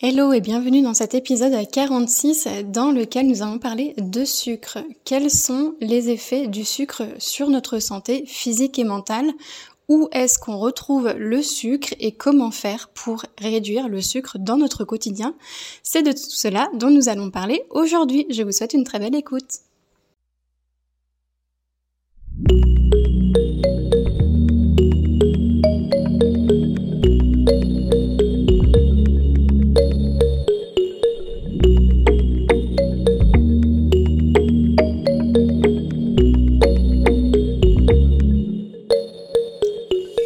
Hello et bienvenue dans cet épisode 46 dans lequel nous allons parler de sucre. Quels sont les effets du sucre sur notre santé physique et mentale? Où est-ce qu'on retrouve le sucre et comment faire pour réduire le sucre dans notre quotidien? C'est de tout cela dont nous allons parler aujourd'hui. Je vous souhaite une très belle écoute.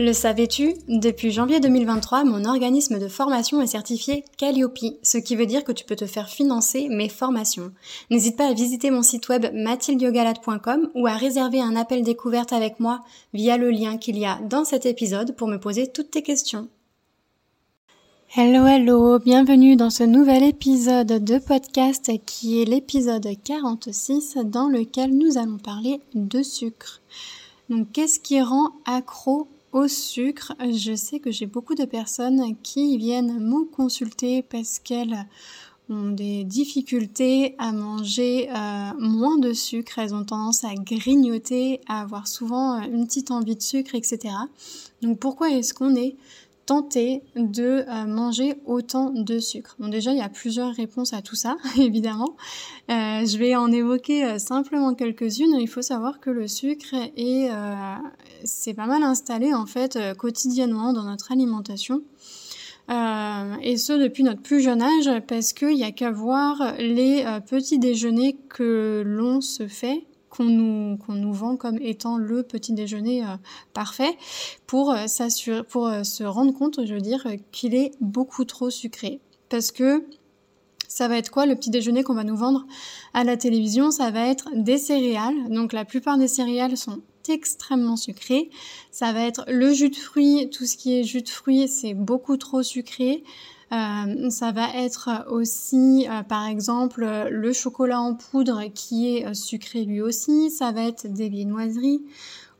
Le savais-tu? Depuis janvier 2023, mon organisme de formation est certifié Calliope, ce qui veut dire que tu peux te faire financer mes formations. N'hésite pas à visiter mon site web mathildiogalade.com ou à réserver un appel découverte avec moi via le lien qu'il y a dans cet épisode pour me poser toutes tes questions. Hello hello, bienvenue dans ce nouvel épisode de podcast qui est l'épisode 46 dans lequel nous allons parler de sucre. Donc qu'est-ce qui rend accro au sucre, je sais que j'ai beaucoup de personnes qui viennent me consulter parce qu'elles ont des difficultés à manger euh, moins de sucre, elles ont tendance à grignoter, à avoir souvent une petite envie de sucre, etc. Donc pourquoi est-ce qu'on est tenter de euh, manger autant de sucre? Bon déjà il y a plusieurs réponses à tout ça évidemment. Euh, je vais en évoquer euh, simplement quelques-unes. Il faut savoir que le sucre est c'est pas mal installé en fait quotidiennement dans notre alimentation. et ce depuis notre plus jeune âge parce qu'il n'y a qu'à voir les petits déjeuners que l'on se fait qu'on nous, qu'on nous vend comme étant le petit déjeuner euh, parfait pour, euh, s'assurer, pour euh, se rendre compte, je veux dire, qu'il est beaucoup trop sucré. Parce que ça va être quoi le petit déjeuner qu'on va nous vendre à la télévision? Ça va être des céréales. Donc la plupart des céréales sont extrêmement sucrées. Ça va être le jus de fruits, tout ce qui est jus de fruits, c'est beaucoup trop sucré. Euh, ça va être aussi, euh, par exemple, le chocolat en poudre qui est sucré lui aussi. Ça va être des viennoiseries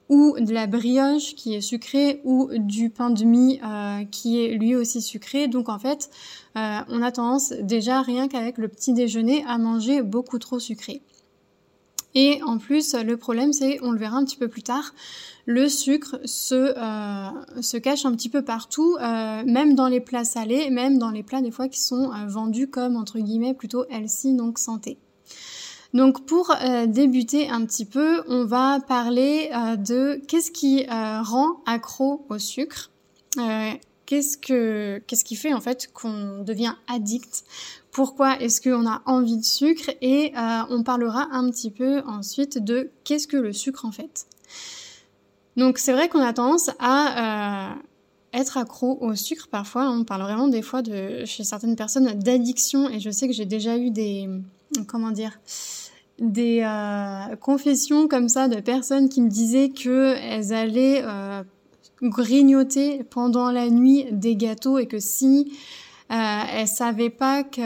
ou de la brioche qui est sucrée ou du pain de mie qui est lui aussi sucré. Donc en fait, on a tendance déjà rien qu'avec le petit déjeuner à manger beaucoup trop sucré. Et en plus, le problème, c'est, on le verra un petit peu plus tard, le sucre se, euh, se cache un petit peu partout, euh, même dans les plats salés, même dans les plats des fois qui sont euh, vendus comme, entre guillemets, plutôt healthy, donc santé. Donc pour débuter un petit peu, on va parler de qu'est-ce qui rend accro au sucre qu'est-ce que qu'est-ce qui fait en fait qu'on devient addict? Pourquoi est-ce qu'on a envie de sucre? Et euh, on parlera un petit peu ensuite de qu'est-ce que le sucre en fait. Donc c'est vrai qu'on a tendance à euh, être accro au sucre parfois. On parle vraiment des fois de chez certaines personnes d'addiction et je sais que j'ai déjà eu des comment dire des euh, confessions comme ça de personnes qui me disaient que elles allaient grignoter pendant la nuit des gâteaux et que si euh, elles savaient pas que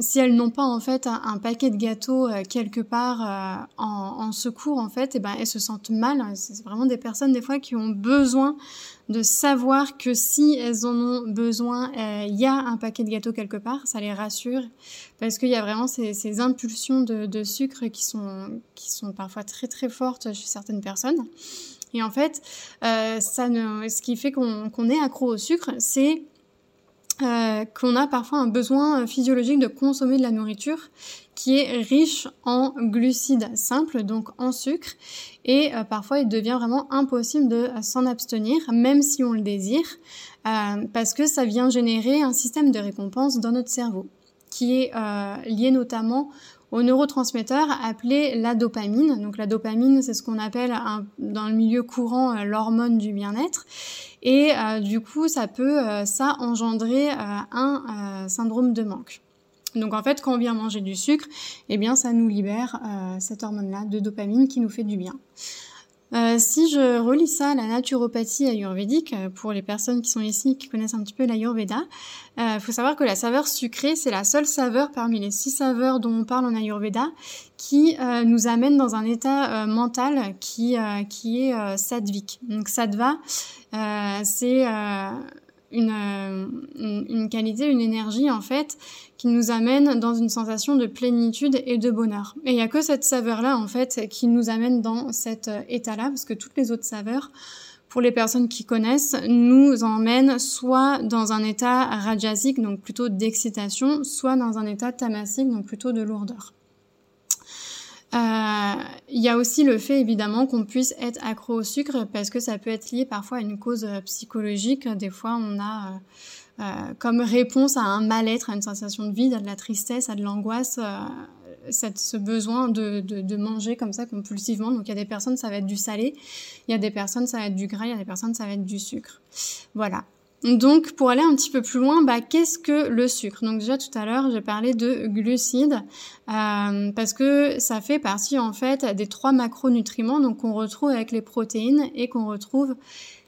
si elles n'ont pas en fait un, paquet de gâteaux euh, quelque part euh, en, en, secours en fait, et eh ben elles se sentent mal. C'est vraiment des personnes des fois qui ont besoin de savoir que si elles en ont besoin, euh, il y a un paquet de gâteaux quelque part, ça les rassure parce qu'il y a vraiment ces, ces impulsions de, sucre qui sont qui sont parfois très très fortes chez certaines personnes. Et en fait, euh, ce qui fait qu'on est accro au sucre, c'est euh, qu'on a parfois un besoin physiologique de consommer de la nourriture qui est riche en glucides simples, donc en sucre, et euh, parfois il devient vraiment impossible de s'en abstenir, même si on le désire, euh, parce que ça vient générer un système de récompense dans notre cerveau, qui est lié notamment au neurotransmetteur appelé la dopamine. Donc la dopamine, c'est ce qu'on appelle dans le milieu courant euh, l'hormone du bien-être. Et euh, du coup, ça peut ça engendrer un syndrome de manque. Donc en fait, quand on vient manger du sucre, eh bien ça nous libère cette hormone-là de dopamine qui nous fait du bien. Euh, si je relis ça à la naturopathie ayurvédique, euh, pour les personnes qui sont ici qui connaissent un petit peu l'ayurveda, il euh, faut savoir que la saveur sucrée, c'est la seule saveur parmi les six saveurs dont on parle en ayurveda qui nous amène dans un état mental qui, qui est sadvique. Donc sattva, c'est une, une, qualité, une énergie en fait qui nous amène dans une sensation de plénitude et de bonheur. Et il y a que cette saveur-là en fait qui nous amène dans cet état-là parce que toutes les autres saveurs pour les personnes qui connaissent, nous emmènent soit dans un état rajasique, donc plutôt d'excitation, soit dans un état tamasique, donc plutôt de lourdeur. Euh, il y a aussi le fait évidemment qu'on puisse être accro au sucre parce que ça peut être lié parfois à une cause euh, psychologique. Des fois, on a euh, euh, comme réponse à un mal-être, à une sensation de vide, à de la tristesse, à de l'angoisse, ce besoin de, de, de, manger comme ça compulsivement. Donc il y a des personnes, ça va être du salé, il y a des personnes, ça va être du gras, il y a des personnes, ça va être du sucre. Voilà. Donc, pour aller un petit peu plus loin, bah, qu'est-ce que le sucre? Donc déjà tout à l'heure, j'ai parlé de glucides euh, parce que ça fait partie en fait des trois macronutriments donc qu'on retrouve avec les protéines et qu'on retrouve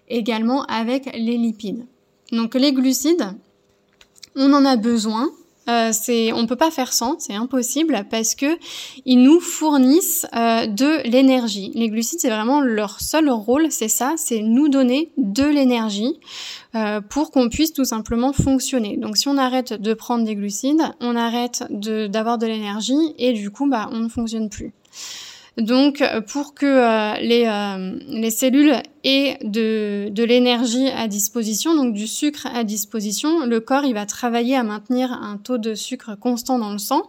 également avec les lipides. Donc les glucides, on en a besoin. Euh, c'est, on peut pas faire sans, c'est impossible parce que ils nous fournissent euh, de l'énergie. Les glucides, c'est vraiment leur seul rôle, c'est ça, c'est nous donner de l'énergie euh, pour qu'on puisse tout simplement fonctionner. Donc si on arrête de prendre des glucides, on arrête d'avoir de, l'énergie et du coup, bah, on ne fonctionne plus. Donc, pour que euh, les, euh, les, cellules aient de, de l'énergie à disposition, donc du sucre à disposition, le corps il va travailler à maintenir un taux de sucre constant dans le sang,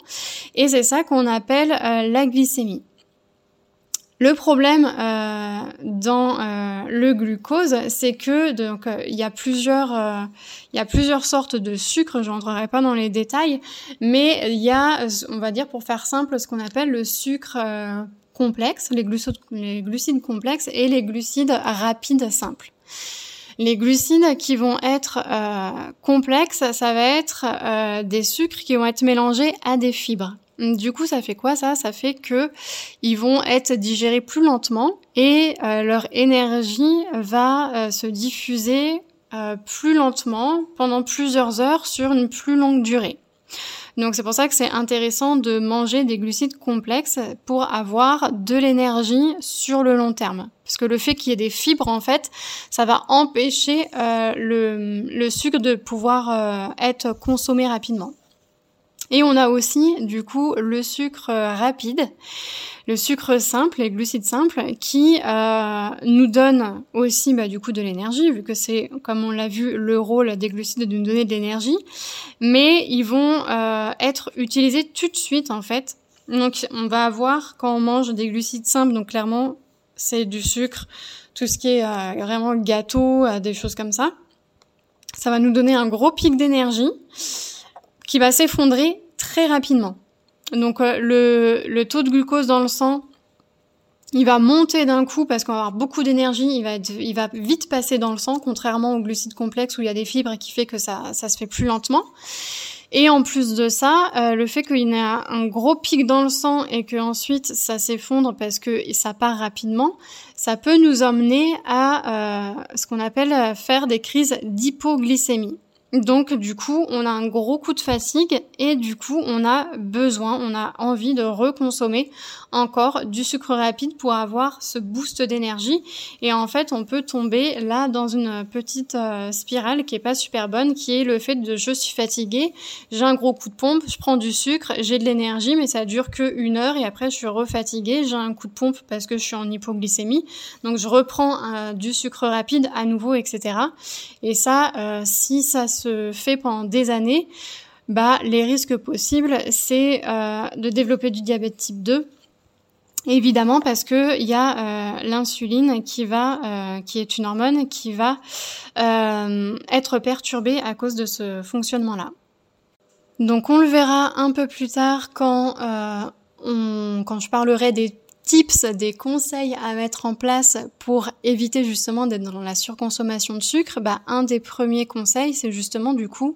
et c'est ça qu'on appelle euh, la glycémie. Le problème euh, dans euh, le glucose, c'est que donc il y a plusieurs il y a plusieurs sortes de sucre. Je n'entrerai pas dans les détails, mais il y a, on va dire pour faire simple, ce qu'on appelle le sucre complexes, les glucides, complexes et les glucides rapides simples. Les glucides qui vont être euh, complexes, ça va être euh, des sucres qui vont être mélangés à des fibres. Du coup, ça fait quoi ça? Ça fait que ils vont être digérés plus lentement et euh, leur énergie va se diffuser plus lentement pendant plusieurs heures sur une plus longue durée. Donc c'est pour ça que c'est intéressant de manger des glucides complexes pour avoir de l'énergie sur le long terme. Parce que le fait qu'il y ait des fibres, en fait, ça va empêcher euh, le, sucre de pouvoir euh, être consommé rapidement. Et on a aussi du coup le sucre rapide, le sucre simple, les glucides simples, qui euh, nous donnent aussi bah, du coup de l'énergie, vu que c'est, comme on l'a vu, le rôle des glucides de nous donner de l'énergie. Mais ils vont euh, être utilisés tout de suite en fait. Donc on va avoir quand on mange des glucides simples, donc clairement c'est du sucre, tout ce qui est euh, vraiment gâteau, euh, des choses comme ça. Ça va nous donner un gros pic d'énergie qui va s'effondrer très rapidement. Donc euh, le, le, taux de glucose dans le sang, il va monter d'un coup parce qu'on va avoir beaucoup d'énergie, il va, il va vite passer dans le sang, contrairement au glucides complexes où il y a des fibres qui fait que ça, ça se fait plus lentement. Et en plus de ça, euh, le fait qu'il y ait un gros pic dans le sang et que ensuite ça s'effondre parce que ça part rapidement, ça peut nous emmener à euh, ce qu'on appelle faire des crises d'hypoglycémie. Donc du coup, on a un gros coup de fatigue et du coup, on a besoin, on a envie de reconsommer encore du sucre rapide pour avoir ce boost d'énergie. Et en fait, on peut tomber là dans une petite euh, spirale qui est pas super bonne, qui est le fait de je suis fatiguée, j'ai un gros coup de pompe, je prends du sucre, j'ai de l'énergie, mais ça dure que une heure et après je suis refatiguée, j'ai un coup de pompe parce que je suis en hypoglycémie, donc je reprends euh, du sucre rapide à nouveau, etc. Et ça, euh, si ça se fait pendant des années, bah, les risques possibles, c'est euh, de développer du diabète type 2. Évidemment parce que il y a euh, l'insuline qui va, euh, qui est une hormone qui va être perturbée à cause de ce fonctionnement-là. Donc on le verra un peu plus tard quand quand je parlerai des tips, des conseils à mettre en place pour éviter justement d'être dans la surconsommation de sucre, bah, un des premiers conseils, c'est justement du coup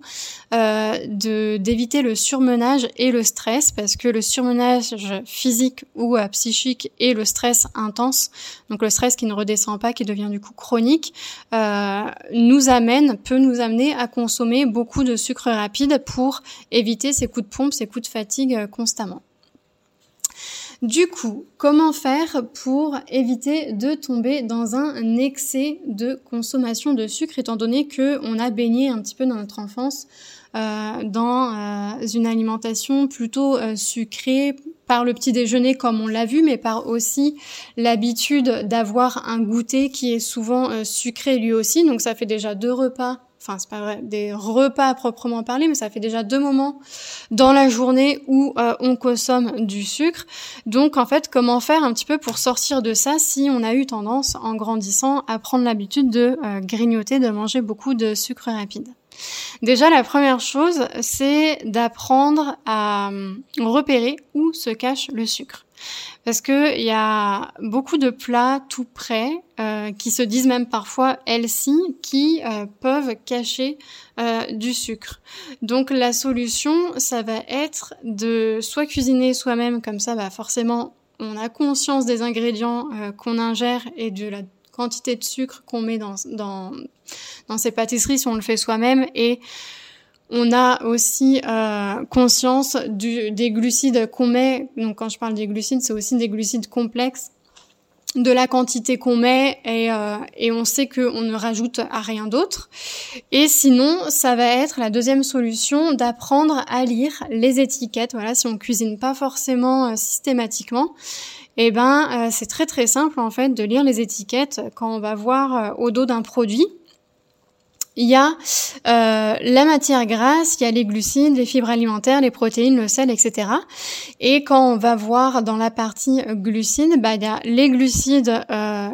euh, d'éviter le surmenage et le stress, parce que le surmenage physique ou euh, psychique et le stress intense, donc le stress qui ne redescend pas, qui devient du coup chronique, euh, nous amène, peut nous amener à consommer beaucoup de sucre rapide pour éviter ces coups de pompe, ces coups de fatigue constamment. Du coup, comment faire pour éviter de tomber dans un excès de consommation de sucre, étant donné que on a baigné un petit peu dans notre enfance euh, dans euh, une alimentation plutôt euh, sucrée par le petit déjeuner comme on l'a vu, mais par aussi l'habitude d'avoir un goûter qui est souvent sucré lui aussi. Donc ça fait déjà deux repas enfin c'est pas vrai, des repas à proprement parler, mais ça fait déjà deux moments dans la journée où euh, on consomme du sucre. Donc en fait, comment faire un petit peu pour sortir de ça si on a eu tendance en grandissant à prendre l'habitude de euh, grignoter, de manger beaucoup de sucre rapide? Déjà, la première chose, c'est d'apprendre à euh, repérer où se cache le sucre parce que il y a beaucoup de plats tout prêts euh, qui se disent même parfois healthy qui euh, peuvent cacher euh, du sucre. Donc la solution, ça va être de soit cuisiner soi-même comme ça, bah forcément on a conscience des ingrédients qu'on ingère et de la quantité de sucre qu'on met dans, dans, dans ces pâtisseries si on le fait soi-même et on a aussi euh, conscience du, des glucides qu'on met. Donc quand je parle des glucides, c'est aussi des glucides complexes de la quantité qu'on met et, euh, et on sait qu'on ne rajoute à rien d'autre. Et sinon, ça va être la deuxième solution d'apprendre à lire les étiquettes. Voilà, si on cuisine pas forcément euh, systématiquement, eh ben c'est très très simple en fait de lire les étiquettes quand on va voir au dos d'un produit il y a euh, la matière grasse, il y a les glucides, les fibres alimentaires, les protéines, le sel, etc. Et quand on va voir dans la partie glucides, bah, il y a les glucides, euh,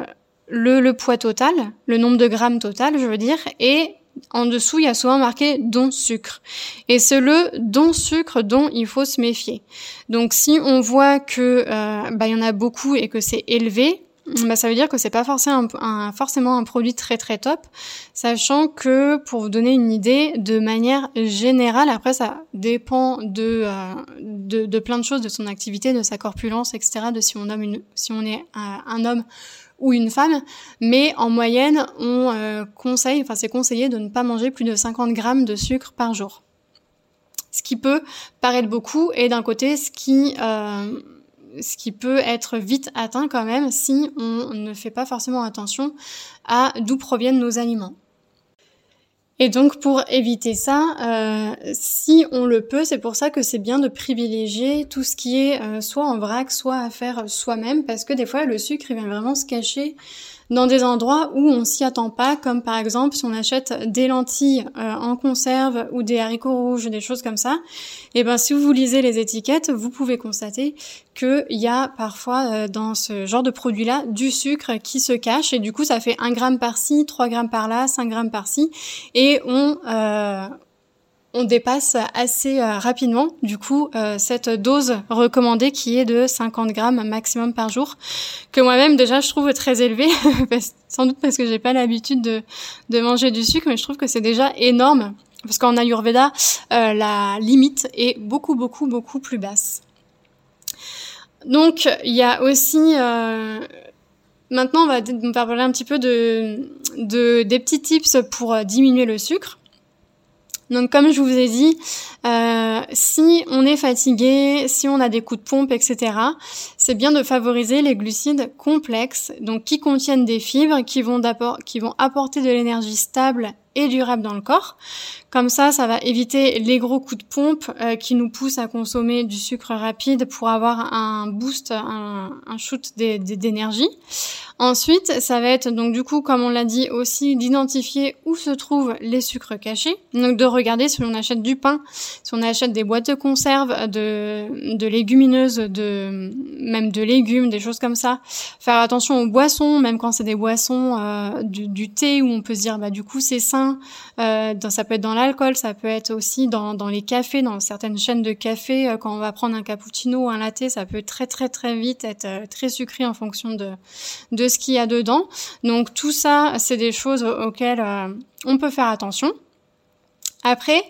le, le poids total, le nombre de grammes total, je veux dire, et en dessous, il y a souvent marqué don sucre. Et c'est le don sucre dont il faut se méfier. Donc si on voit que euh, bah, il y en a beaucoup et que c'est élevé, bah, ça veut dire que c'est pas forcément un, produit très très top, sachant que pour vous donner une idée, de manière générale, après ça dépend de, euh, de, plein de choses, de son activité, de sa corpulence, etc., de si on, est un, homme ou une femme, mais en moyenne, on euh, conseille, enfin c'est conseillé de ne pas manger plus de 50 grammes de sucre par jour. Ce qui peut paraître beaucoup, et d'un côté, ce qui euh, ce qui peut être vite atteint quand même si on ne fait pas forcément attention à d'où proviennent nos aliments. Et donc pour éviter ça, euh, si on le peut, c'est pour ça que c'est bien de privilégier tout ce qui est euh, soit en vrac, soit à faire soi-même, parce que des fois le sucre il vient vraiment se cacher dans des endroits où on s'y attend pas, comme par exemple si on achète des lentilles euh, en conserve ou des haricots rouges, des choses comme ça. Et eh ben si vous lisez les étiquettes, vous pouvez constater qu'il y a parfois euh, dans ce genre de produit-là du sucre qui se cache et du coup ça fait un gramme par-ci, 3 grammes par-là, 5 grammes par-ci et on euh, on dépasse assez euh, rapidement du coup euh, cette dose recommandée qui est de 50 grammes maximum par jour que moi-même déjà je trouve très élevée sans doute parce que j'ai pas l'habitude de, manger du sucre mais je trouve que c'est déjà énorme parce qu'en Ayurveda euh, la limite est beaucoup beaucoup beaucoup plus basse. Donc il y a aussi maintenant on va, on parler un petit peu de, de des petits tips pour diminuer le sucre donc comme je vous ai dit, euh, si on est fatigué, si on a des coups de pompe, etc., c'est bien de favoriser les glucides complexes, donc qui contiennent des fibres, qui vont, qui vont apporter de l'énergie stable et durable dans le corps. Comme ça, ça va éviter les gros coups de pompe euh, qui nous poussent à consommer du sucre rapide pour avoir un boost, un, shoot d'énergie. Ensuite, ça va être donc du coup, comme on l'a dit aussi, d'identifier où se trouvent les sucres cachés. Donc de regarder si on achète du pain, si on achète des boîtes de conserve, de, légumineuses, de même de légumes, des choses comme ça. Faire attention aux boissons, même quand c'est des boissons, euh, du, du, thé où on peut se dire bah du coup c'est sain Euh, ça peut être dans l'alcool, ça peut être aussi dans, les cafés, dans certaines chaînes de café. quand on va prendre un cappuccino ou un latte, ça peut très très très vite être très sucré en fonction de de ce qu'il y a dedans. Donc tout ça, c'est des choses auxquelles on peut faire attention. Après,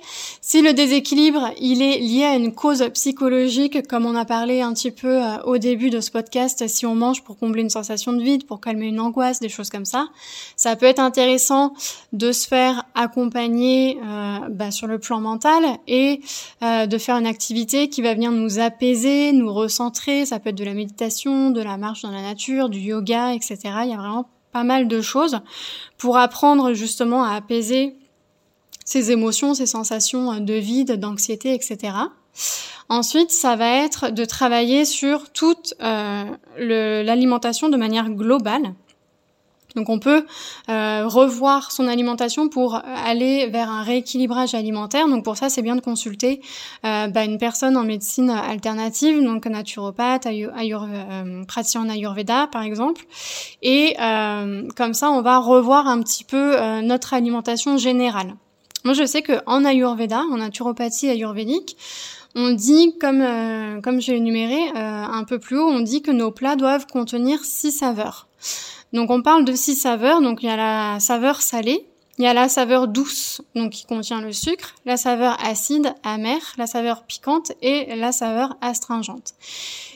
si le déséquilibre il est lié à une cause psychologique, comme on a parlé un petit peu euh, au début de ce podcast, si on mange pour combler une sensation de vide, pour calmer une angoisse, des choses comme ça, ça peut être intéressant de se faire accompagner euh, bah, sur le plan mental et euh, de faire une activité qui va venir nous apaiser, nous recentrer. Ça peut être de la méditation, de la marche dans la nature, du yoga, etc. Il y a vraiment pas mal de choses pour apprendre justement à apaiser ses émotions, ses sensations euh, de vide, d'anxiété, etc. Ensuite, ça va être de travailler sur toute euh, l'alimentation de manière globale. Donc on peut euh, revoir son alimentation pour aller vers un rééquilibrage alimentaire. Donc pour ça, c'est bien de consulter euh, bah, une personne en médecine alternative, donc naturopathe, ayur, praticien en Ayurveda par exemple. Et comme ça, on va revoir un petit peu notre alimentation générale. Moi, je sais qu'en Ayurveda, en naturopathie ayurvédique, on dit, comme, euh, comme je l'ai énuméré euh, un peu plus haut, on dit que nos plats doivent contenir six saveurs. Donc on parle de six saveurs, donc il y a la saveur salée, il y a la saveur douce, donc qui contient le sucre, la saveur acide, amère, la saveur piquante et la saveur astringente.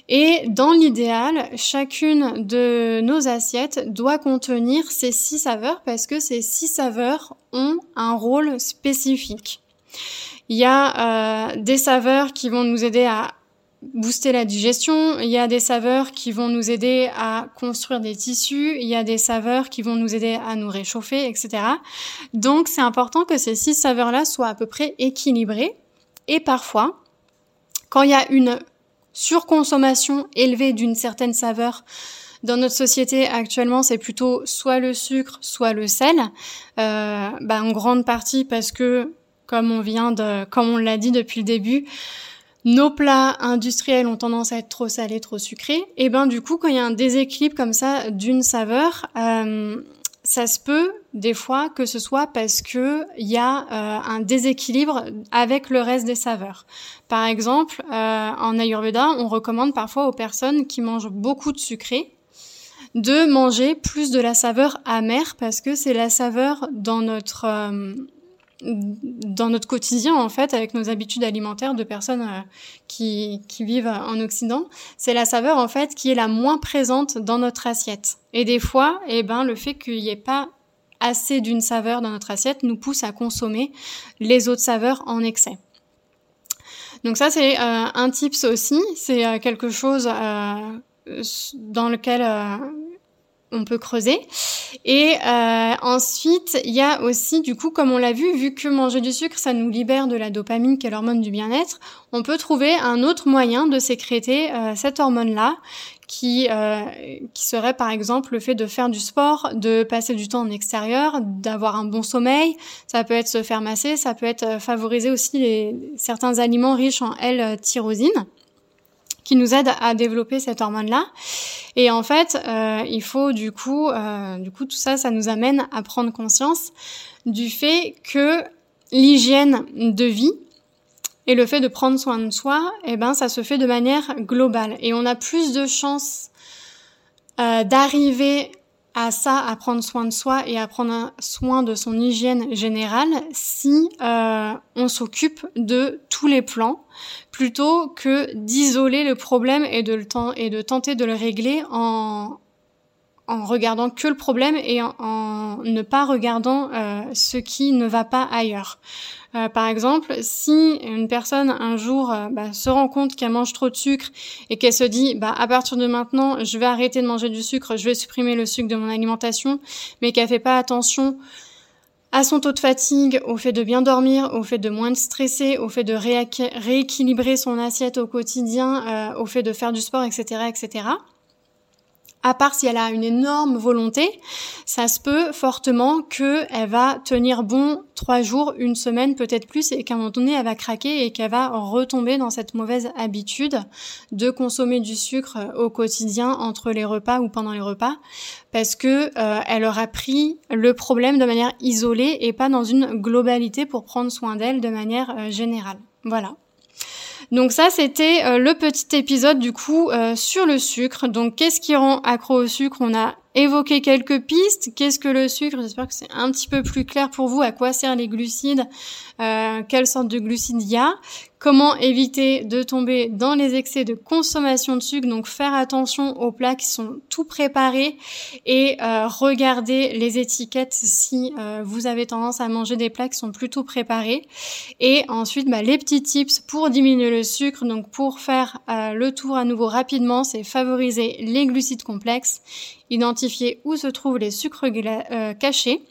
Et dans l'idéal, chacune de nos assiettes doit contenir ces six saveurs parce que ces six saveurs ont un rôle spécifique. Il y a euh, des saveurs qui vont nous aider à booster la digestion, il y a des saveurs qui vont nous aider à construire des tissus, il y a des saveurs qui vont nous aider à nous réchauffer, etc. Donc c'est important que ces six saveurs-là soient à peu près équilibrées. Et parfois, quand il y a une surconsommation élevée d'une certaine saveur, dans notre société actuellement, c'est plutôt soit le sucre, soit le sel, euh, bah, en grande partie parce que, comme on vient de, comme on l'a dit depuis le début, nos plats industriels ont tendance à être trop salés, trop sucrés. Et ben du coup, quand il y a un déséquilibre comme ça d'une saveur, euh, ça se peut des fois que ce soit parce que il y a euh, un déséquilibre avec le reste des saveurs. Par exemple, euh, en Ayurveda, on recommande parfois aux personnes qui mangent beaucoup de sucré de manger plus de la saveur amère parce que c'est la saveur dans notre dans notre quotidien en fait avec nos habitudes alimentaires de personnes euh, qui, qui vivent en Occident, c'est la saveur en fait qui est la moins présente dans notre assiette. Et des fois, eh ben le fait qu'il n'y ait pas assez d'une saveur dans notre assiette nous pousse à consommer les autres saveurs en excès. Donc ça c'est euh, un tips aussi, c'est euh, quelque chose dans lequel on peut creuser. Et euh, ensuite, il y a aussi, du coup, comme on l'a vu, vu que manger du sucre, ça nous libère de la dopamine, qui est l'hormone du bien-être, on peut trouver un autre moyen de sécréter euh, cette hormone-là, qui, euh, qui serait par exemple le fait de faire du sport, de passer du temps en extérieur, d'avoir un bon sommeil. Ça peut être se faire masser, ça peut être favoriser aussi les, certains aliments riches en L-tyrosine qui nous aide à développer cette hormone-là. Et en fait, euh, il faut du coup, euh, du coup, tout ça, ça nous amène à prendre conscience du fait que l'hygiène de vie et le fait de prendre soin de soi, eh ben, ça se fait de manière globale. Et on a plus de chances euh, d'arriver à ça, à prendre soin de soi et à prendre soin de son hygiène générale si euh, on s'occupe de tous les plans plutôt que d'isoler le problème et de, le et de tenter de le régler en, en regardant que le problème et en, ne pas regardant euh, ce qui ne va pas ailleurs. Euh, par exemple, si une personne un jour euh, bah, se rend compte qu'elle mange trop de sucre et qu'elle se dit bah à partir de maintenant je vais arrêter de manger du sucre, je vais supprimer le sucre de mon alimentation, mais qu'elle fait pas attention à son taux de fatigue, au fait de bien dormir, au fait de moins de stresser, au fait de rééquilibrer son assiette au quotidien, au fait de faire du sport, etc., etc à part si elle a une énorme volonté, ça se peut fortement qu'elle va tenir bon trois jours, une semaine, peut-être plus, et qu'à un moment donné, elle va craquer et qu'elle va retomber dans cette mauvaise habitude de consommer du sucre au quotidien entre les repas ou pendant les repas, parce que euh, elle aura pris le problème de manière isolée et pas dans une globalité pour prendre soin d'elle de manière euh, générale. Voilà. Donc ça, c'était euh, le petit épisode du coup euh, sur le sucre. Donc qu'est-ce qui rend accro au sucre? On a évoqué quelques pistes. Qu'est-ce que le sucre? J'espère que c'est un petit peu plus clair pour vous. À quoi servent les glucides? Euh, Quelle sorte de glucides il y a? Comment éviter de tomber dans les excès de consommation de sucre? Donc faire attention aux plats qui sont tout préparés et euh, regarder les étiquettes si euh, vous avez tendance à manger des plats qui sont plutôt préparés. Et ensuite, bah, les petits tips pour diminuer le sucre. Donc pour faire euh, le tour à nouveau rapidement, c'est favoriser les glucides complexes, identifier où se trouvent les sucres cachés.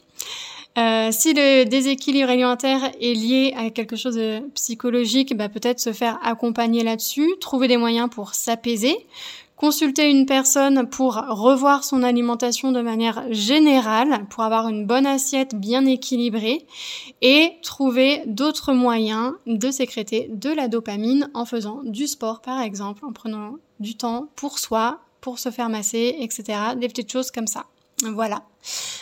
Euh, si le déséquilibre alimentaire est lié à quelque chose de psychologique, bah peut-être se faire accompagner là-dessus, trouver des moyens pour s'apaiser, consulter une personne pour revoir son alimentation de manière générale, pour avoir une bonne assiette bien équilibrée, et trouver d'autres moyens de sécréter de la dopamine en faisant du sport par exemple, en prenant du temps pour soi, pour se faire masser, etc. Des petites choses comme ça. Voilà.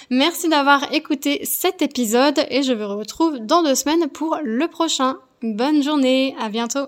Merci d'avoir écouté cet épisode et je vous retrouve dans deux semaines pour le prochain. Bonne journée, à bientôt.